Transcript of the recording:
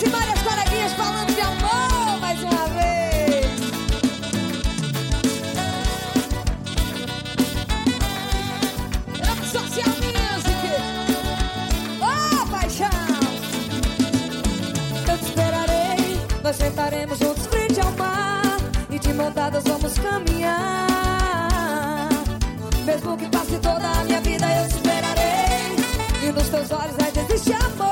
E várias Coleguinhas falando de amor mais uma vez. Up Social Music. Oh, paixão. Eu te esperarei, nós sentaremos juntos frente ao mar. E de montadas vamos caminhar. Mesmo que passe toda a minha vida, eu te esperarei. E nos teus olhos vai existe amor.